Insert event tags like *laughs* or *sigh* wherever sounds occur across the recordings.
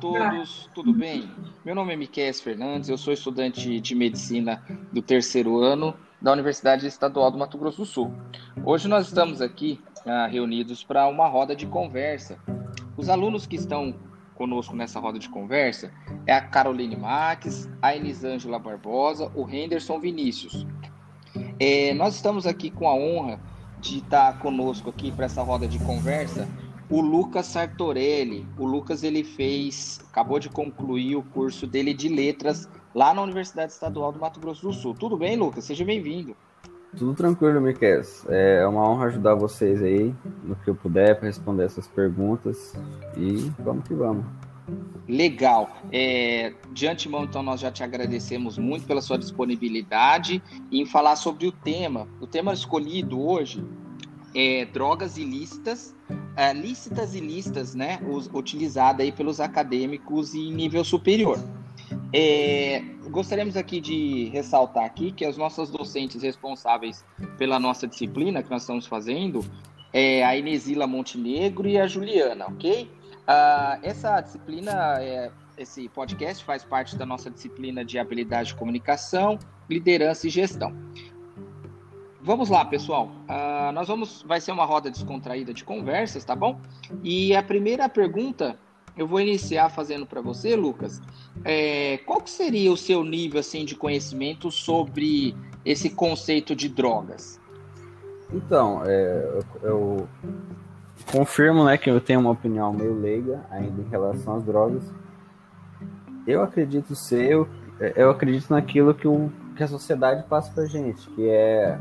todos, tudo bem? Meu nome é Miquel Fernandes, eu sou estudante de medicina do terceiro ano da Universidade Estadual do Mato Grosso do Sul. Hoje nós estamos aqui ah, reunidos para uma roda de conversa. Os alunos que estão conosco nessa roda de conversa é a Caroline Max, a Elisângela Barbosa, o Henderson Vinícius. É, nós estamos aqui com a honra de estar conosco aqui para essa roda de conversa o Lucas Sartorelli. O Lucas ele fez, acabou de concluir o curso dele de letras lá na Universidade Estadual do Mato Grosso do Sul. Tudo bem, Lucas? Seja bem-vindo. Tudo tranquilo, Miquel. É uma honra ajudar vocês aí no que eu puder para responder essas perguntas e vamos que vamos. Legal. É, de antemão, então, nós já te agradecemos muito pela sua disponibilidade em falar sobre o tema. O tema escolhido hoje é drogas ilícitas é, lícitas e listas, né, utilizada aí pelos acadêmicos em nível superior. É, gostaríamos aqui de ressaltar aqui que as nossas docentes responsáveis pela nossa disciplina que nós estamos fazendo é a Inesila Montenegro e a Juliana, ok? Uh, essa disciplina, é, esse podcast faz parte da nossa disciplina de habilidade de comunicação, liderança e gestão. Vamos lá, pessoal. Uh, nós vamos. Vai ser uma roda descontraída de conversas, tá bom? E a primeira pergunta eu vou iniciar fazendo para você, Lucas. É, qual que seria o seu nível assim de conhecimento sobre esse conceito de drogas? Então, é, eu, eu, confirmo, né, que eu tenho uma opinião meio leiga ainda em relação às drogas. Eu acredito ser, eu, eu acredito naquilo que, o, que a sociedade passa pra gente, que é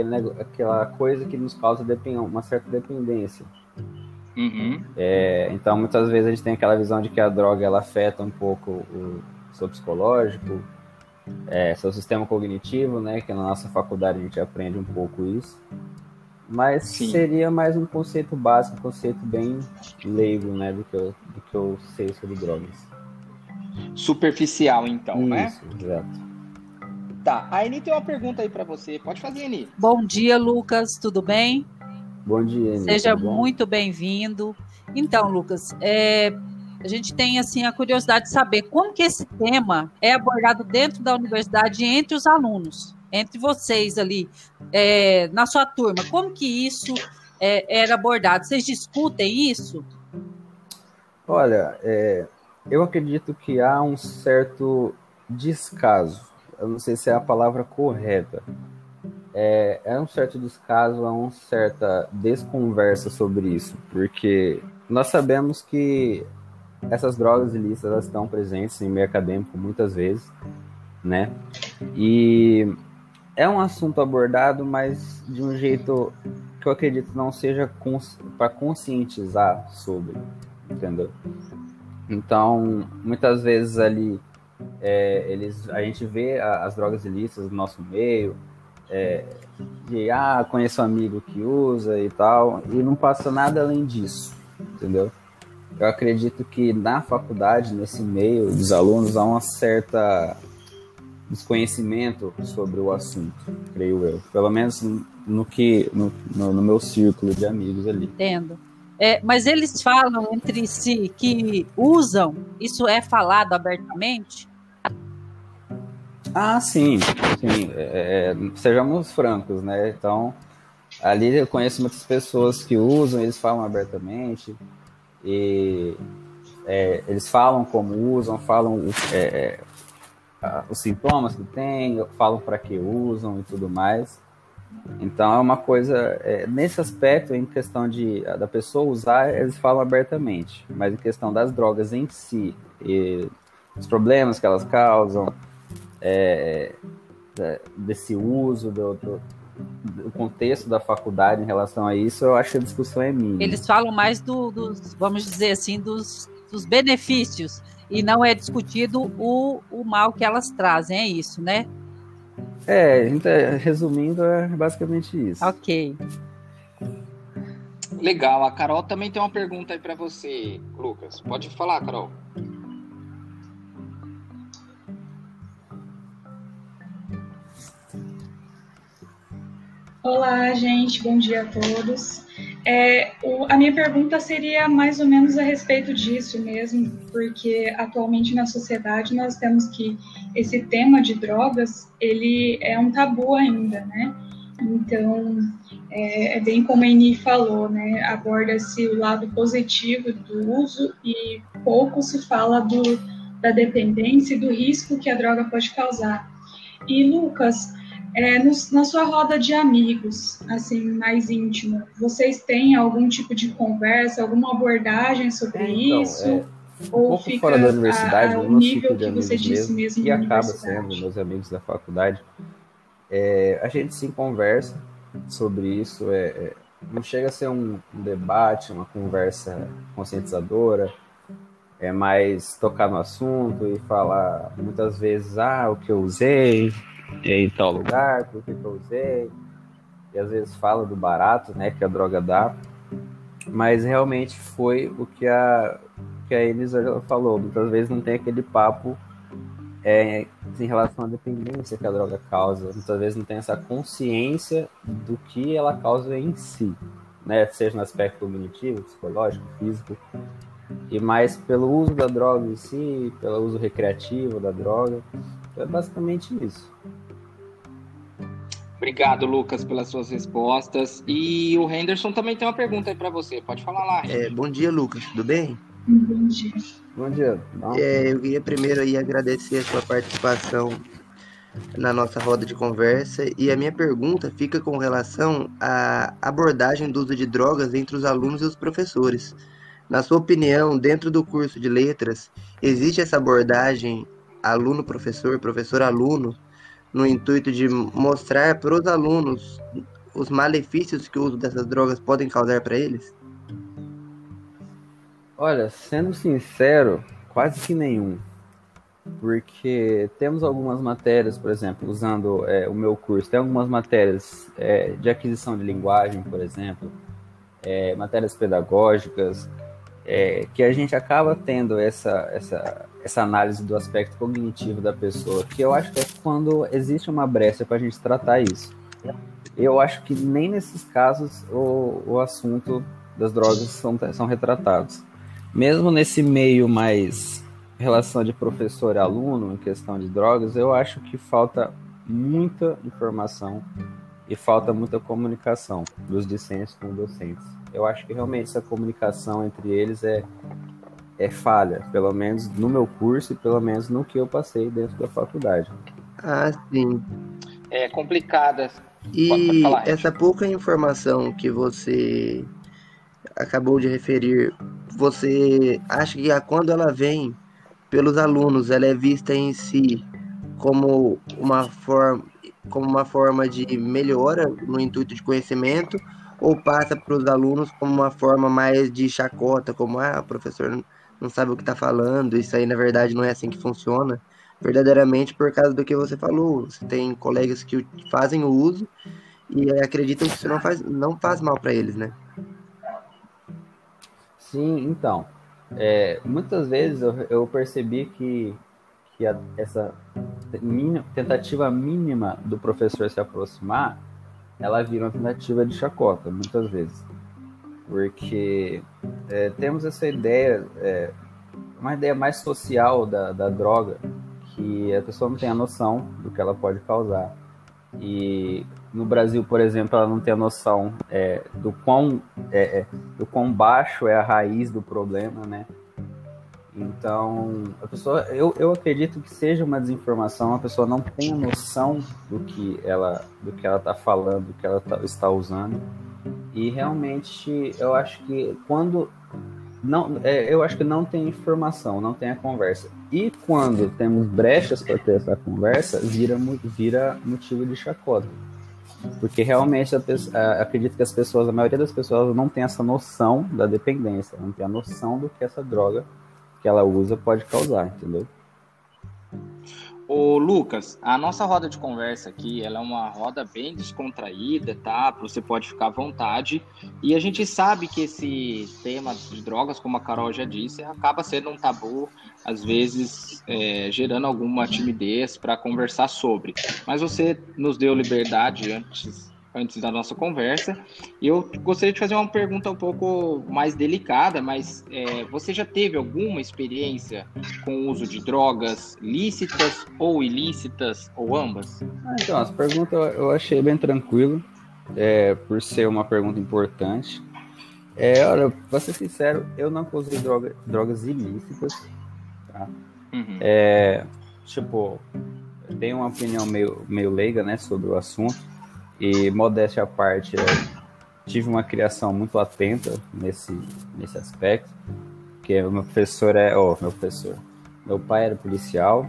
aquele, aquela coisa que nos causa uma certa dependência. Uhum. É, então, muitas vezes a gente tem aquela visão de que a droga ela afeta um pouco o seu psicológico, é, seu sistema cognitivo, né? Que na nossa faculdade a gente aprende um pouco isso. Mas Sim. seria mais um conceito básico, um conceito bem leigo, né? Do que eu, do que eu sei sobre drogas. Superficial, então, isso, né? Isso, exato. Tá, a Eni tem uma pergunta aí para você. Pode fazer, Eni. Bom dia, Lucas, tudo bem? Bom dia, Eni. Seja muito bem-vindo. Então, Lucas, é, a gente tem assim a curiosidade de saber como que esse tema é abordado dentro da universidade entre os alunos, entre vocês ali, é, na sua turma. Como que isso é, era abordado? Vocês discutem isso? Olha, é, eu acredito que há um certo descaso eu não sei se é a palavra correta. É, é um certo descaso, é uma certa desconversa sobre isso, porque nós sabemos que essas drogas ilícitas elas estão presentes em meio acadêmico muitas vezes, né? E é um assunto abordado, mas de um jeito que eu acredito não seja cons para conscientizar sobre, entendeu? Então, muitas vezes ali é, eles, a gente vê a, as drogas ilícitas no nosso meio, é, de ah, conheço um amigo que usa e tal, e não passa nada além disso, entendeu? Eu acredito que na faculdade, nesse meio dos alunos, há uma certa desconhecimento sobre o assunto, creio eu. Pelo menos no que no, no, no meu círculo de amigos ali. Entendo. É, mas eles falam entre si que usam, isso é falado abertamente? Ah, sim, sim. É, é, sejamos francos, né? Então, ali eu conheço muitas pessoas que usam, eles falam abertamente e é, eles falam como usam, falam é, é, os sintomas que têm, falam para que usam e tudo mais. Então é uma coisa é, nesse aspecto, em questão de da pessoa usar, eles falam abertamente, mas em questão das drogas em si e os problemas que elas causam, é, é, desse uso, do, do, do, contexto da faculdade em relação a isso, eu acho que a discussão é mínima. Eles falam mais do, dos, vamos dizer assim, dos, dos benefícios, e não é discutido o, o mal que elas trazem, é isso, né? É, resumindo, é basicamente isso. Ok. Legal. A Carol também tem uma pergunta aí para você, Lucas. Pode falar, Carol. Olá, gente, bom dia a todos. É, o, a minha pergunta seria mais ou menos a respeito disso mesmo, porque atualmente na sociedade nós temos que esse tema de drogas ele é um tabu ainda, né? Então é, é bem como a Eni falou, né? Aborda-se o lado positivo do uso e pouco se fala do, da dependência e do risco que a droga pode causar. E Lucas, é, no, na sua roda de amigos, assim, mais íntima, vocês têm algum tipo de conversa, alguma abordagem sobre é, então, isso? É, um ou pouco fora da universidade, a, a, o nível que você disse mesmo, mesmo acaba sendo meus amigos da faculdade. É, a gente sim conversa sobre isso, é, é, não chega a ser um, um debate, uma conversa conscientizadora, é mais tocar no assunto e falar muitas vezes, ah, o que eu usei, em tal lugar, por que eu usei. E às vezes fala do barato, né, que a droga dá. Mas realmente foi o que a, que a Elisa falou. Muitas vezes não tem aquele papo é, em relação à dependência que a droga causa. Muitas vezes não tem essa consciência do que ela causa em si, né? Seja no aspecto cognitivo, psicológico, físico, e mais pelo uso da droga em si, pelo uso recreativo da droga. Então é basicamente isso. Obrigado, Lucas, pelas suas respostas. E o Henderson também tem uma pergunta aí para você. Pode falar lá. É, bom dia, Lucas. Tudo bem? Bom dia. Bom dia. É, eu queria primeiro aí agradecer a sua participação na nossa roda de conversa e a minha pergunta fica com relação à abordagem do uso de drogas entre os alunos e os professores. Na sua opinião, dentro do curso de letras, existe essa abordagem aluno-professor, professor-aluno, no intuito de mostrar para os alunos os malefícios que o uso dessas drogas podem causar para eles? Olha, sendo sincero, quase que nenhum. Porque temos algumas matérias, por exemplo, usando é, o meu curso, tem algumas matérias é, de aquisição de linguagem, por exemplo, é, matérias pedagógicas, é, que a gente acaba tendo essa, essa, essa análise do aspecto cognitivo da pessoa, que eu acho que é quando existe uma brecha para a gente tratar isso. Eu acho que nem nesses casos o, o assunto das drogas são, são retratados. Mesmo nesse meio mais relação de professor e aluno em questão de drogas, eu acho que falta muita informação e falta muita comunicação dos discentes com os docentes eu acho que realmente essa comunicação entre eles é, é falha, pelo menos no meu curso e pelo menos no que eu passei dentro da faculdade. Ah, sim. É complicada. E falar, essa pouca informação que você acabou de referir, você acha que quando ela vem pelos alunos, ela é vista em si como uma forma como uma forma de melhora no intuito de conhecimento ou passa para os alunos como uma forma mais de chacota, como ah, o professor não sabe o que está falando, isso aí na verdade não é assim que funciona. Verdadeiramente por causa do que você falou. Você tem colegas que fazem o uso e acreditam que isso não faz, não faz mal para eles, né? Sim, então. É, muitas vezes eu, eu, percebi que, que a, essa mínima, tentativa mínima do professor se aproximar ela vira uma tentativa de chacota, muitas vezes. Porque é, temos essa ideia, é, uma ideia mais social da, da droga, que a pessoa não tem a noção do que ela pode causar. E no Brasil, por exemplo, ela não tem a noção é, do, quão, é, é, do quão baixo é a raiz do problema, né? Então, a pessoa, eu, eu acredito que seja uma desinformação, a pessoa não tem noção do que ela do que ela está falando, do que ela tá, está usando. E realmente, eu acho que quando não, é, eu acho que não tem informação, não tem a conversa. E quando temos brechas para ter essa conversa, vira, vira motivo de chacota. Porque realmente a, a, acredito que as pessoas, a maioria das pessoas não tem essa noção da dependência, não tem a noção do que essa droga que ela usa pode causar, entendeu? Ô Lucas, a nossa roda de conversa aqui, ela é uma roda bem descontraída, tá? Você pode ficar à vontade. E a gente sabe que esse tema de drogas, como a Carol já disse, acaba sendo um tabu, às vezes é, gerando alguma timidez para conversar sobre. Mas você nos deu liberdade antes antes da nossa conversa. Eu gostaria de fazer uma pergunta um pouco mais delicada, mas é, você já teve alguma experiência com o uso de drogas lícitas ou ilícitas, ou ambas? Ah, então, essa pergunta eu achei bem tranquilo, é, por ser uma pergunta importante. É, olha, pra ser sincero, eu não usei droga, drogas ilícitas, tá? Uhum. É, tipo, tenho uma opinião meio, meio leiga, né, sobre o assunto, e modéstia à parte, tive uma criação muito atenta nesse, nesse aspecto, que o meu professor é, oh, meu professor, meu pai era policial,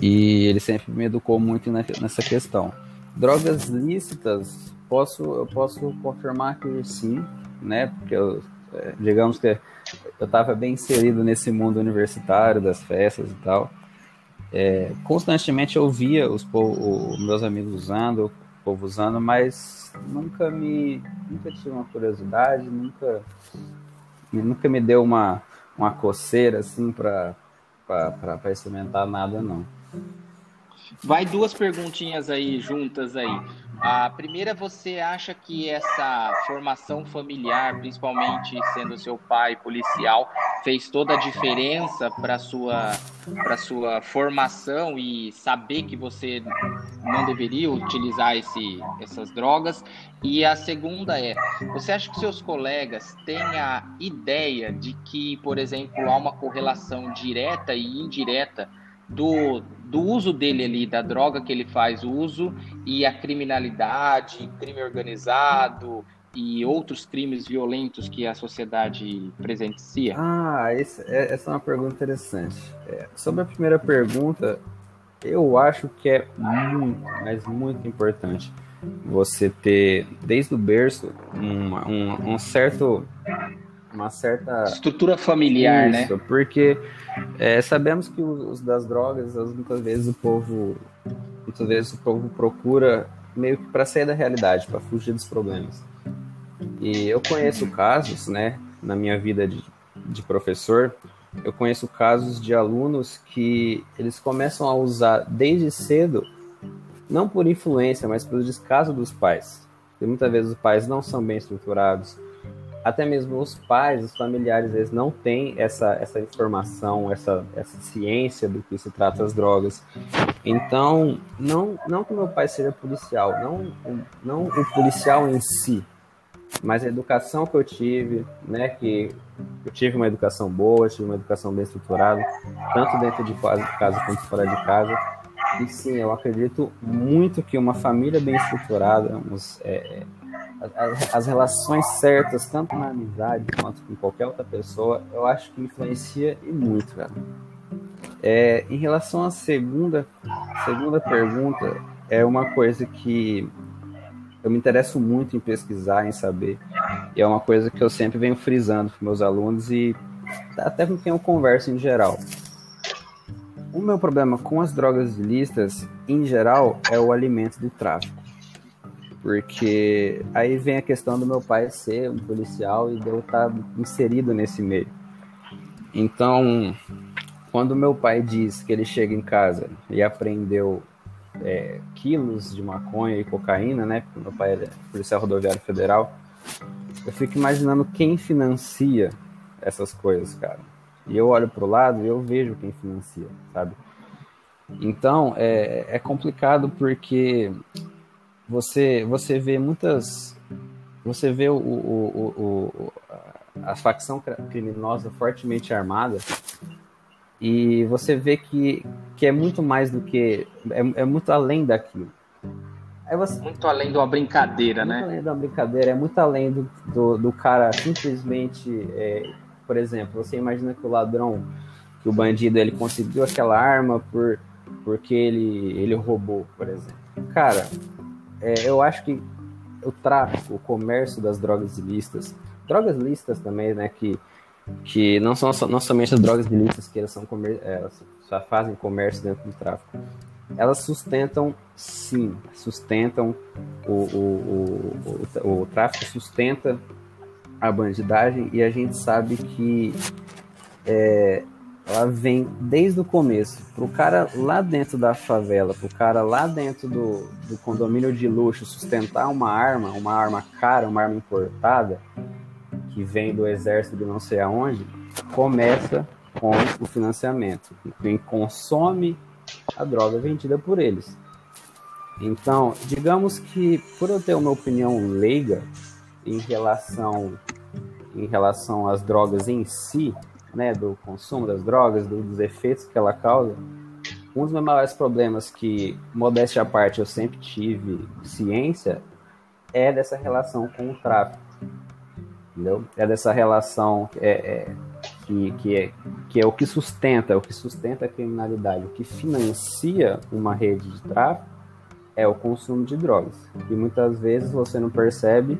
e ele sempre me educou muito nessa questão. Drogas lícitas, posso, eu posso confirmar que sim, né? Porque eu, é, digamos que eu estava bem inserido nesse mundo universitário, das festas e tal. É, constantemente eu via os, os meus amigos usando, povo usando, mas nunca me nunca tive uma curiosidade, nunca nunca me deu uma, uma coceira assim para experimentar nada não. Vai duas perguntinhas aí juntas aí. A primeira, você acha que essa formação familiar, principalmente sendo seu pai policial, fez toda a diferença para sua para sua formação e saber que você não deveria utilizar esse, essas drogas? E a segunda é, você acha que seus colegas têm a ideia de que, por exemplo, há uma correlação direta e indireta do, do uso dele ali, da droga que ele faz uso e a criminalidade, crime organizado e outros crimes violentos que a sociedade presencia? Ah, esse, é, essa é uma pergunta interessante. É, sobre a primeira pergunta, eu acho que é muito, mas muito importante você ter, desde o berço, um, um, um certo uma certa estrutura familiar, né? Isso, né? Porque é, sabemos que os, das drogas, muitas vezes o povo, muitas vezes o povo procura meio que para sair da realidade, para fugir dos problemas. E eu conheço casos, né, na minha vida de, de professor, eu conheço casos de alunos que eles começam a usar desde cedo, não por influência, mas pelo descaso dos pais. E muitas vezes os pais não são bem estruturados, até mesmo os pais, os familiares, eles não têm essa, essa informação, essa, essa ciência do que se trata as drogas. Então, não, não que meu pai seja policial, não, não o policial em si, mas a educação que eu tive, né, que eu tive uma educação boa, tive uma educação bem estruturada, tanto dentro de casa quanto fora de casa. E sim, eu acredito muito que uma família bem estruturada, uns, é, as, relações certas, tanto na amizade quanto com qualquer outra pessoa, eu acho que influencia e muito, cara. É, em relação à segunda, segunda pergunta, é uma coisa que eu me interesso muito em pesquisar, em saber. E é uma coisa que eu sempre venho frisando com meus alunos e até com quem eu converso em geral. O meu problema com as drogas ilícitas, em geral, é o alimento do tráfico. Porque aí vem a questão do meu pai ser um policial e de eu estar inserido nesse meio. Então, quando meu pai diz que ele chega em casa e aprendeu é, quilos de maconha e cocaína, né? Porque meu pai é policial rodoviário federal. Eu fico imaginando quem financia essas coisas, cara. E eu olho pro lado e eu vejo quem financia, sabe? Então, é, é complicado porque você, você vê muitas. Você vê o, o, o, a facção criminosa fortemente armada e você vê que, que é muito mais do que. É, é muito além daquilo. Você, muito além de uma brincadeira, muito né? Muito além de uma brincadeira, é muito além do, do, do cara simplesmente. É, por exemplo, você imagina que o ladrão, que o bandido, ele conseguiu aquela arma por, porque ele, ele roubou, por exemplo. Cara, é, eu acho que o tráfico, o comércio das drogas ilícitas, drogas lícitas também, né, que que não são não somente as drogas ilícitas que elas são comer, é, elas só fazem comércio dentro do tráfico. Elas sustentam, sim, sustentam o, o, o, o, o tráfico sustenta a bandidagem e a gente sabe que é, ela vem desde o começo. Pro cara lá dentro da favela, pro cara lá dentro do, do condomínio de luxo sustentar uma arma, uma arma cara, uma arma importada, que vem do exército de não sei aonde, começa com o financiamento. Quem consome a droga vendida por eles. Então, digamos que por eu ter uma opinião leiga em relação em relação às drogas em si, né, do consumo das drogas, do, dos efeitos que ela causa, um dos meus maiores problemas que, modéstia à parte, eu sempre tive ciência é dessa relação com o tráfico. Entendeu? É dessa relação é, é, que, que, é, que é o que sustenta, o que sustenta a criminalidade, o que financia uma rede de tráfico é o consumo de drogas. E muitas vezes você não percebe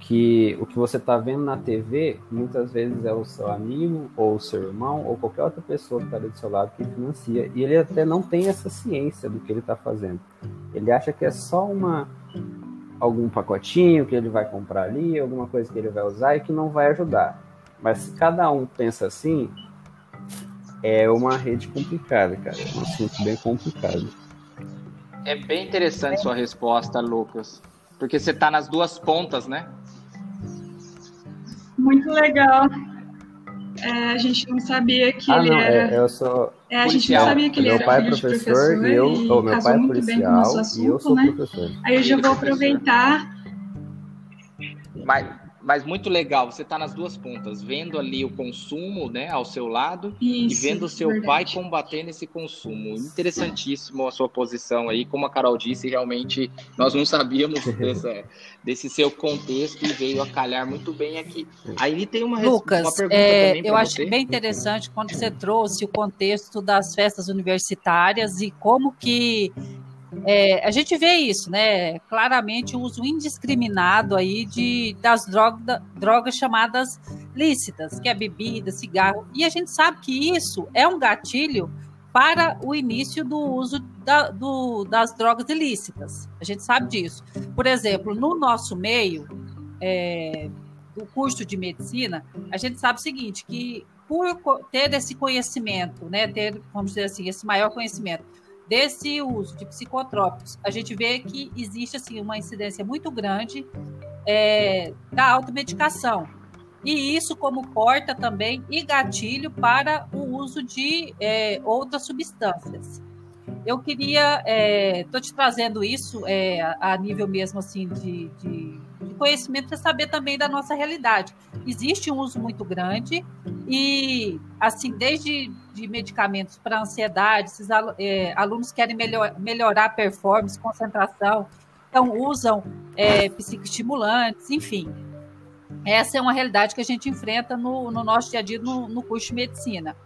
que o que você está vendo na TV muitas vezes é o seu amigo ou o seu irmão ou qualquer outra pessoa que está do seu lado que financia e ele até não tem essa ciência do que ele está fazendo. Ele acha que é só uma algum pacotinho que ele vai comprar ali, alguma coisa que ele vai usar e que não vai ajudar. Mas se cada um pensa assim, é uma rede complicada, cara. É um assunto bem complicado. É bem interessante sua resposta, Lucas. Porque você está nas duas pontas, né? Muito legal. É, a gente não sabia que ah, ele não, era. É, eu sou. É, a gente não sabia que ele meu era pai filho é professor, de professor e eu, e oh, meu casou pai é muito bem com o nosso policial assunto, e eu sou né? professor. Aí eu já vou aproveitar. Mas, mas muito legal, você está nas duas pontas, vendo ali o consumo né, ao seu lado Isso, e vendo o seu verdade. pai combatendo esse consumo. Interessantíssimo a sua posição aí, como a Carol disse, realmente nós não sabíamos *laughs* dessa, desse seu contexto e veio a calhar muito bem aqui. Aí tem uma, Lucas, uma pergunta é, também eu acho você. bem interessante quando você trouxe o contexto das festas universitárias e como que é, a gente vê isso, né? Claramente o uso indiscriminado aí de, das droga, drogas chamadas lícitas, que é bebida, cigarro. E a gente sabe que isso é um gatilho para o início do uso da- do- das drogas ilícitas. A gente sabe disso. Por exemplo, no nosso meio, é, do curso de medicina, a gente sabe o seguinte, que por ter esse conhecimento, né, ter, vamos dizer assim, esse maior conhecimento desse uso de psicotrópicos, a gente vê que existe assim uma incidência muito grande é, da automedicação. E isso como porta também e gatilho para o uso de é, outras substâncias. Eu queria, estou te trazendo isso é, a a nível mesmo assim de, de, de conhecimento para saber também da nossa realidade. Existe um uso muito grande e, assim, desde de medicamentos para ansiedade, esses alu- é, alunos querem melhor, melhorar a performance, concentração, então usam é, psicoestimulantes, enfim. Essa é uma realidade que a gente enfrenta no, no nosso dia a dia no, no curso de medicina.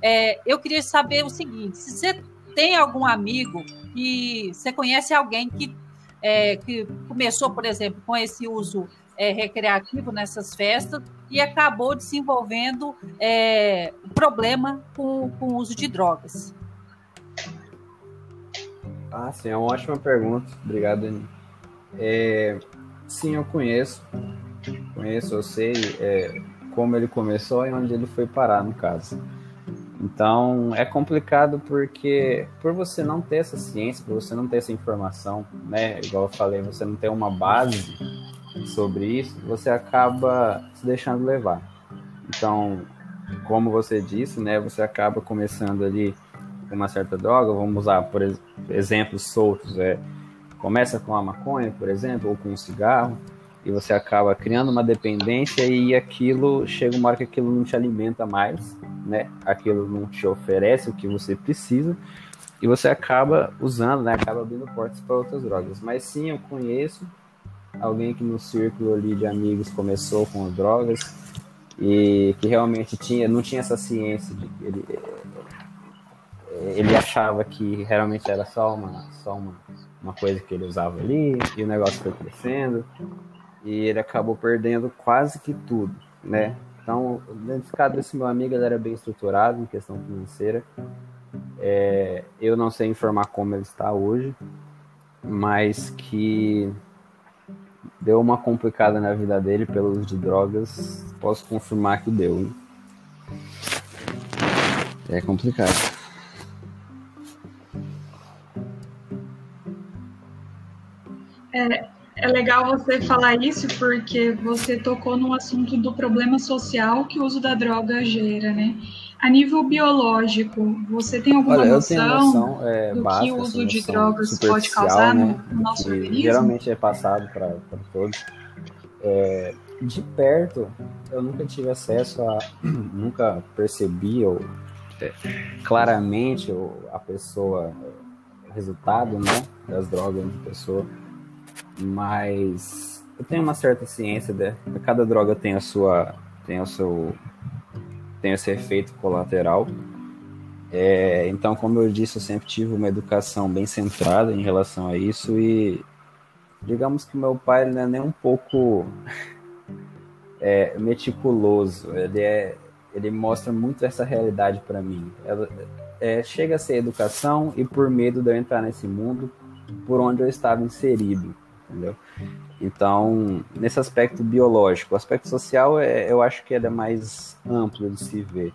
É, eu queria saber o seguinte: se você tem algum amigo que você conhece alguém que, é, que começou, por exemplo, com esse uso é, recreativo nessas festas e acabou desenvolvendo é, problema com, com o uso de drogas. Ah, sim, é uma ótima pergunta. Obrigado, Aninha. É, sim, eu conheço. Conheço, eu sei é, como ele começou e onde ele foi parar, no caso. Então, é complicado porque por você não ter essa ciência, por você não ter essa informação, né? Igual eu falei, você não tem uma base sobre isso, você acaba se deixando levar. Então, como você disse, né? Você acaba começando ali com uma certa droga, vamos usar por ex- exemplos soltos, é começa com a maconha, por exemplo, ou com um cigarro, e você acaba criando uma dependência e aquilo chega uma hora que aquilo não te alimenta mais, né? Aquilo não te oferece o que você precisa e você acaba usando, né? Acaba abrindo portas para outras drogas. Mas sim, eu conheço alguém que no círculo ali de amigos começou com as drogas e que realmente tinha, não tinha essa ciência de que ele ele achava que realmente era só uma só uma, uma coisa que ele usava ali e o negócio foi crescendo e ele acabou perdendo quase que tudo, né? Então, nesse caso desse meu amigo, ele era bem estruturado em questão financeira. É, eu não sei informar como ele está hoje, mas que deu uma complicada na vida dele pelo uso de drogas. Posso confirmar que deu. Hein? É complicado. É, é legal você falar isso porque você tocou no assunto do problema social que o uso da droga gera, né? A nível biológico, você tem alguma Olha, noção, noção é, do básica, que o uso assim, de noção drogas pode causar né, no, no nosso que organismo? Geralmente é passado para todos. É, de perto, eu nunca tive acesso a, *clears throat* nunca percebi ou é, claramente ou, a pessoa, o resultado, né, das drogas de pessoa, mas eu tenho uma certa ciência de cada droga tem a sua, tem o seu tem esse efeito colateral. É, então, como eu disse, eu sempre tive uma educação bem centrada em relação a isso e digamos que meu pai não é nem um pouco *laughs* é, meticuloso. Ele é, ele mostra muito essa realidade para mim. Ela, é, chega a ser educação e por medo de eu entrar nesse mundo por onde eu estava inserido, entendeu? Então, nesse aspecto biológico, o aspecto social, é, eu acho que ele é mais amplo de se ver.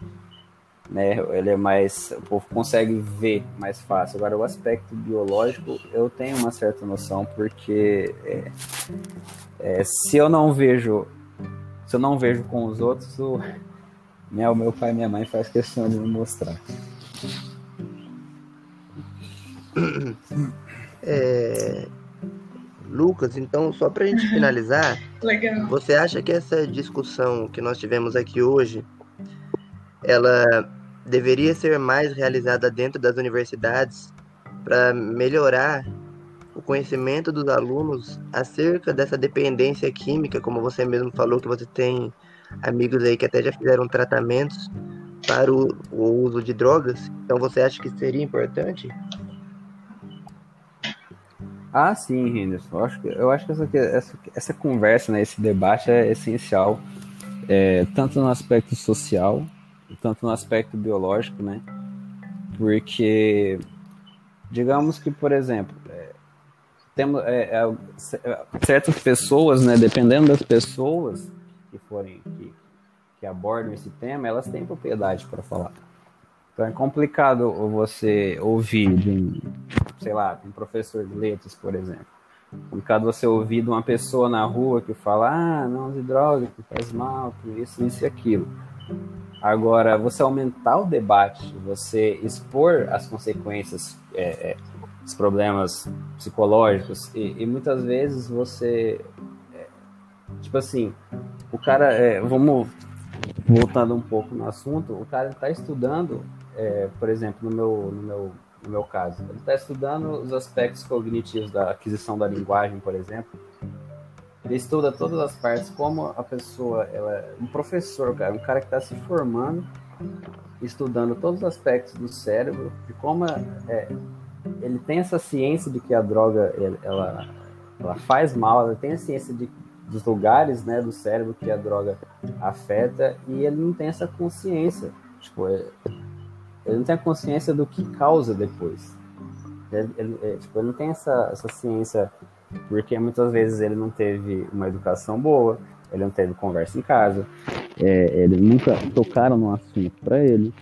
Né? Ele é mais. O povo consegue ver mais fácil. Agora, o aspecto biológico, eu tenho uma certa noção, porque é, é, se eu não vejo. Se eu não vejo com os outros, o, né, o meu pai e minha mãe faz questão de me mostrar. É, Lucas, então, só para a gente finalizar, Legal. você acha que essa discussão que nós tivemos aqui hoje, ela deveria ser mais realizada dentro das universidades para melhorar o conhecimento dos alunos acerca dessa dependência química, como você mesmo falou que você tem amigos aí que até já fizeram tratamentos para o, o uso de drogas. Então você acha que seria importante? Ah, sim, Henderson. Eu acho que, eu acho que essa, essa, essa conversa, né, esse debate é essencial, é, tanto no aspecto social, tanto no aspecto biológico, né? Porque, digamos que, por exemplo, é, temos é, é, é, certas pessoas, né, dependendo das pessoas que forem que, que abordam esse tema, elas têm propriedade para falar. Então é complicado você ouvir de sei lá, um professor de letras, por exemplo. É complicado você ouvir de uma pessoa na rua que fala, ah, não de droga, que faz mal, que isso, isso e aquilo. Agora, você aumentar o debate, você expor as consequências, é, é, os problemas psicológicos, e, e muitas vezes você. É, tipo assim, o cara. É, vamos voltando um pouco no assunto, o cara está estudando é, por exemplo, no meu, no meu, no meu caso, ele está estudando os aspectos cognitivos da aquisição da linguagem, por exemplo. Ele estuda todas as partes, como a pessoa, ela é um professor, cara, um cara que está se formando, estudando todos os aspectos do cérebro, e como é, ele tem essa ciência de que a droga ela, ela faz mal, ele tem a ciência de, dos lugares né, do cérebro que a droga afeta, e ele não tem essa consciência. Tipo, é, ele não tem a consciência do que causa depois. Ele, ele, é, tipo, ele não tem essa, essa ciência, porque muitas vezes ele não teve uma educação boa, ele não teve conversa em casa, é, ele nunca tocaram no assunto para ele.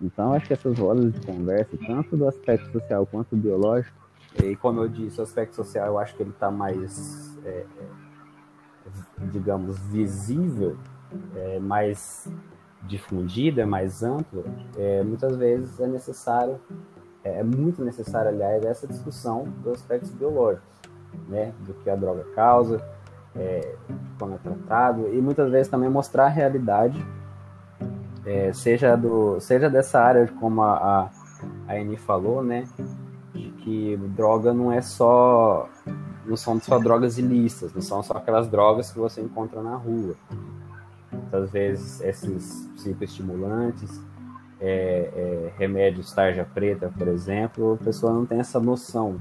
Então, acho que essas rodas de conversa, tanto do aspecto social quanto biológico, e como eu disse, o aspecto social eu acho que ele está mais, é, é, digamos, visível, é, mais difundida, mais ampla, é, muitas vezes é necessário, é, é muito necessário, aliás, essa discussão dos aspectos biológicos, né, do que a droga causa, é, como é tratado, e muitas vezes também mostrar a realidade, é, seja, do, seja dessa área, como a, a, a Eni falou, né, de que droga não é só, não são só drogas ilícitas, não são só aquelas drogas que você encontra na rua, Muitas vezes esses psicoestimulantes, é, é, remédios tarja preta, por exemplo, a pessoa não tem essa noção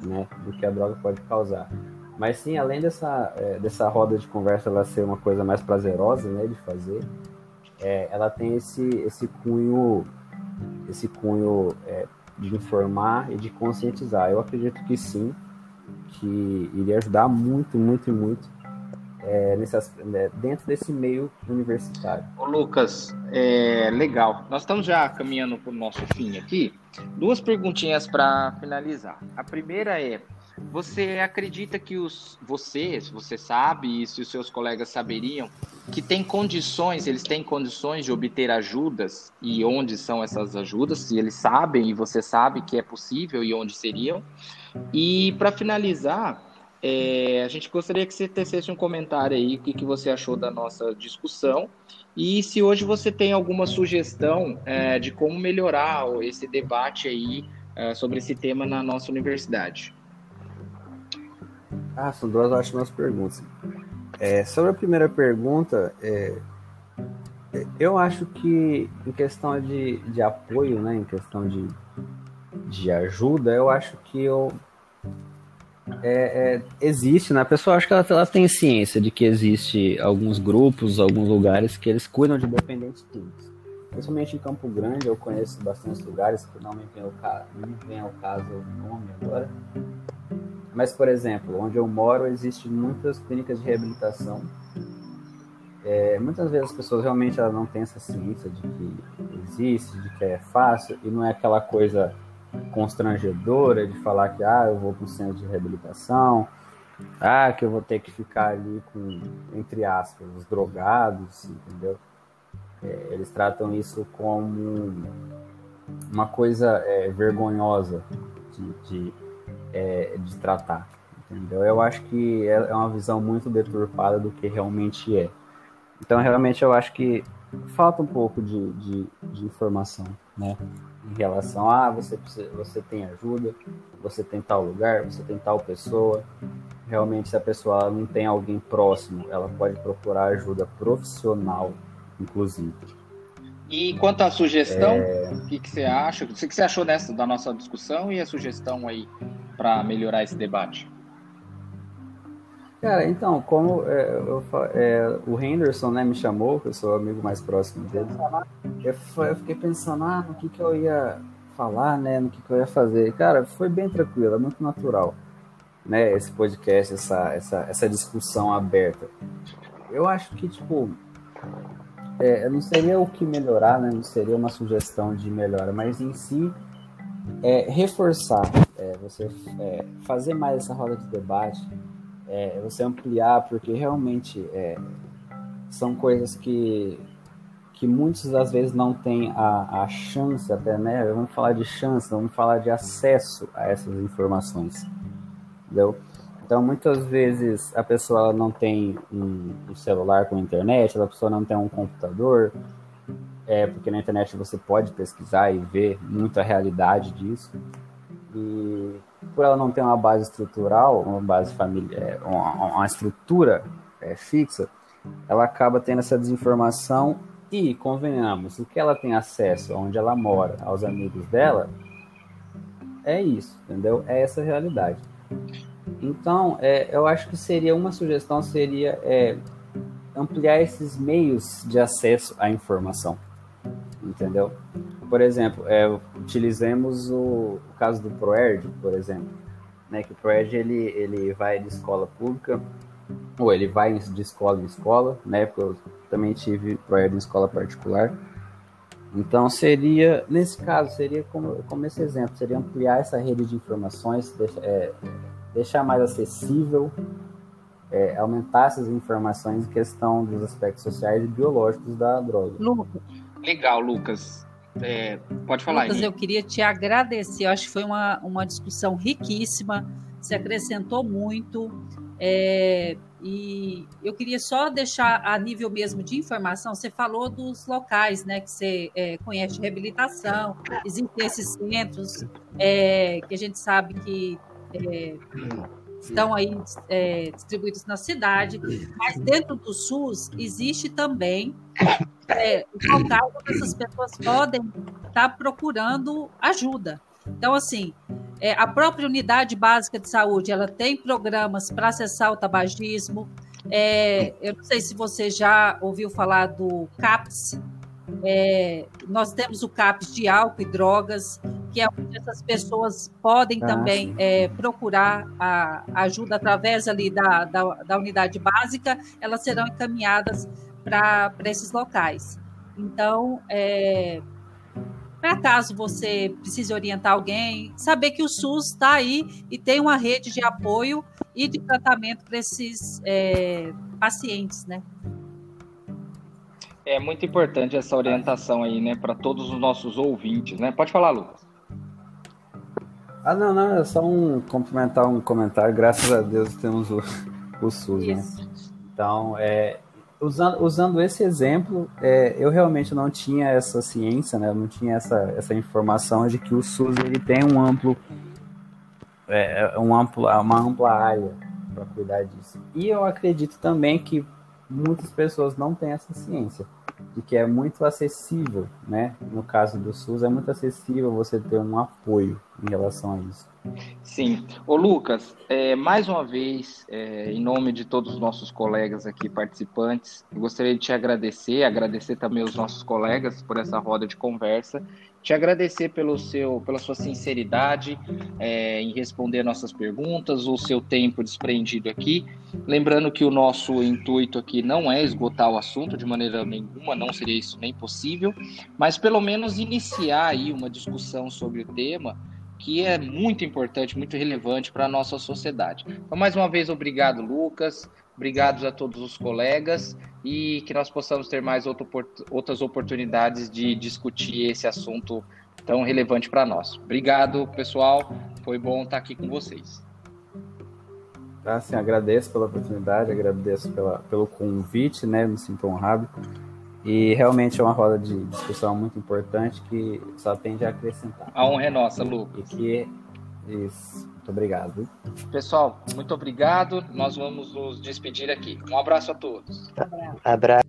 né, do que a droga pode causar. Mas sim, além dessa, é, dessa roda de conversa ela ser uma coisa mais prazerosa né, de fazer, é, ela tem esse, esse cunho, esse cunho é, de informar e de conscientizar. Eu acredito que sim, que iria ajudar muito, muito e muito é, né, dentro desse meio universitário. Ô Lucas, é, legal. Nós estamos já caminhando para o nosso fim aqui. Duas perguntinhas para finalizar. A primeira é: você acredita que os vocês, você sabe, e se os seus colegas saberiam, que tem condições, eles têm condições de obter ajudas e onde são essas ajudas? Se eles sabem e você sabe que é possível e onde seriam? E para finalizar, é, a gente gostaria que você tecesse um comentário aí, o que, que você achou da nossa discussão e se hoje você tem alguma sugestão é, de como melhorar esse debate aí é, sobre esse tema na nossa universidade. Ah, são duas ótimas perguntas. É, sobre a primeira pergunta, é, eu acho que em questão de, de apoio, né, em questão de, de ajuda, eu acho que eu é, é, existe, né? A pessoa acho que ela, ela, tem ciência de que existe alguns grupos, alguns lugares que eles cuidam de dependentes químicos. Principalmente em Campo Grande, eu conheço bastante lugares que não me vem ao, me vem ao caso o nome agora. Mas, por exemplo, onde eu moro, existe muitas clínicas de reabilitação. É, muitas vezes as pessoas realmente elas não têm essa ciência de que existe, de que é fácil, e não é aquela coisa constrangedora de falar que ah, eu vou para o centro de reabilitação, ah, que eu vou ter que ficar ali com, entre aspas, os drogados, entendeu? É, eles tratam isso como uma coisa é, vergonhosa de, de, é, de, tratar, entendeu? Eu acho que é, é uma visão muito deturpada do que realmente é. Então, realmente, eu acho que falta um pouco de, de, de informação, né? Em relação a ah, você, precisa, você tem ajuda, você tem tal lugar, você tem tal pessoa. Realmente, se a pessoa não tem alguém próximo, ela pode procurar ajuda profissional, inclusive. E quanto à sugestão, é... o que, que você acha? O que você achou dessa da nossa discussão e a sugestão aí para melhorar esse debate? Cara, então, como é, eu, é, o Henderson né, me chamou, que eu sou amigo mais próximo dele, eu, eu fiquei pensando, ah, no que, que eu ia falar, né? No que, que eu ia fazer. Cara, foi bem tranquilo, é muito natural, né? Esse podcast, essa, essa, essa discussão aberta. Eu acho que, tipo, é, não seria o que melhorar, né? Não seria uma sugestão de melhora, mas em si é reforçar, é, você é, fazer mais essa roda de debate, é, você ampliar, porque realmente é, são coisas que, que muitas das vezes não têm a, a chance até, né? Vamos falar de chance, vamos falar de acesso a essas informações, entendeu? Então, muitas vezes a pessoa não tem um, um celular com internet, a pessoa não tem um computador, é, porque na internet você pode pesquisar e ver muita realidade disso. E por ela não ter uma base estrutural, uma base familiar, é, uma, uma estrutura é, fixa, ela acaba tendo essa desinformação e, convenhamos, o que ela tem acesso, onde ela mora, aos amigos dela, é isso, entendeu? É essa realidade. Então, é, eu acho que seria uma sugestão seria é, ampliar esses meios de acesso à informação, entendeu? Por exemplo, é, utilizemos o, o, caso do ProErd, por exemplo, né, que o ProErd ele, ele vai de escola pública, ou ele vai de escola em escola, né, porque eu também tive ProErd em escola particular. Então seria, nesse caso, seria como, como esse exemplo, seria ampliar essa rede de informações, deixar, é, deixar mais acessível, é, aumentar essas informações em questão dos aspectos sociais e biológicos da droga. Legal, Lucas. É, pode falar Lucas, eu queria te agradecer. Eu acho que foi uma, uma discussão riquíssima. Você acrescentou muito. É, e eu queria só deixar a nível mesmo de informação. Você falou dos locais, né, que você é, conhece de reabilitação. Existem esses centros é, que a gente sabe que é, estão aí é, distribuídos na cidade, mas dentro do SUS existe também é, o local onde essas pessoas podem estar procurando ajuda. Então, assim, é, a própria unidade básica de saúde, ela tem programas para acessar o tabagismo. É, eu não sei se você já ouviu falar do CAPS. É, nós temos o CAPS de álcool e drogas, que é onde essas pessoas podem ah, também é, procurar a ajuda através ali da, da, da unidade básica, elas serão encaminhadas para esses locais. Então, é, para caso você precise orientar alguém, saber que o SUS está aí e tem uma rede de apoio e de tratamento para esses é, pacientes, né? É muito importante essa orientação aí, né, para todos os nossos ouvintes, né? Pode falar, Lucas. Ah, não, não, é só um complementar um comentário. Graças a Deus temos o, o SUS, né? Isso. né? Então, é, usando, usando esse exemplo, é, eu realmente não tinha essa ciência, né? Eu não tinha essa, essa informação de que o SUS ele tem um amplo, é, é um amplo, uma ampla área para cuidar disso. E eu acredito também que muitas pessoas não têm essa ciência de que é muito acessível, né? No caso do SUS, é muito acessível você ter um apoio em relação a isso. Sim. Ô Lucas, é, mais uma vez, é, em nome de todos os nossos colegas aqui participantes, gostaria de te agradecer, agradecer também os nossos colegas por essa roda de conversa te agradecer pelo seu, pela sua sinceridade é, em responder nossas perguntas, o seu tempo desprendido aqui. Lembrando que o nosso intuito aqui não é esgotar o assunto de maneira nenhuma, não seria isso nem possível, mas pelo menos iniciar aí uma discussão sobre o tema que é muito importante, muito relevante para a nossa sociedade. Então, mais uma vez, obrigado, Lucas. Obrigados a todos os colegas e que nós possamos ter mais outras oportunidades de discutir esse assunto tão relevante para nós. Obrigado, pessoal. Foi bom estar aqui com vocês. Tá, sim, agradeço pela oportunidade, agradeço pela, pelo convite, né? Me sinto honrado. E realmente é uma roda de discussão muito importante que só tende a acrescentar. A honra é nossa, Lucas. E que isso. Muito obrigado. Pessoal, muito obrigado. Nós vamos nos despedir aqui. Um abraço a todos. Abraço. abraço.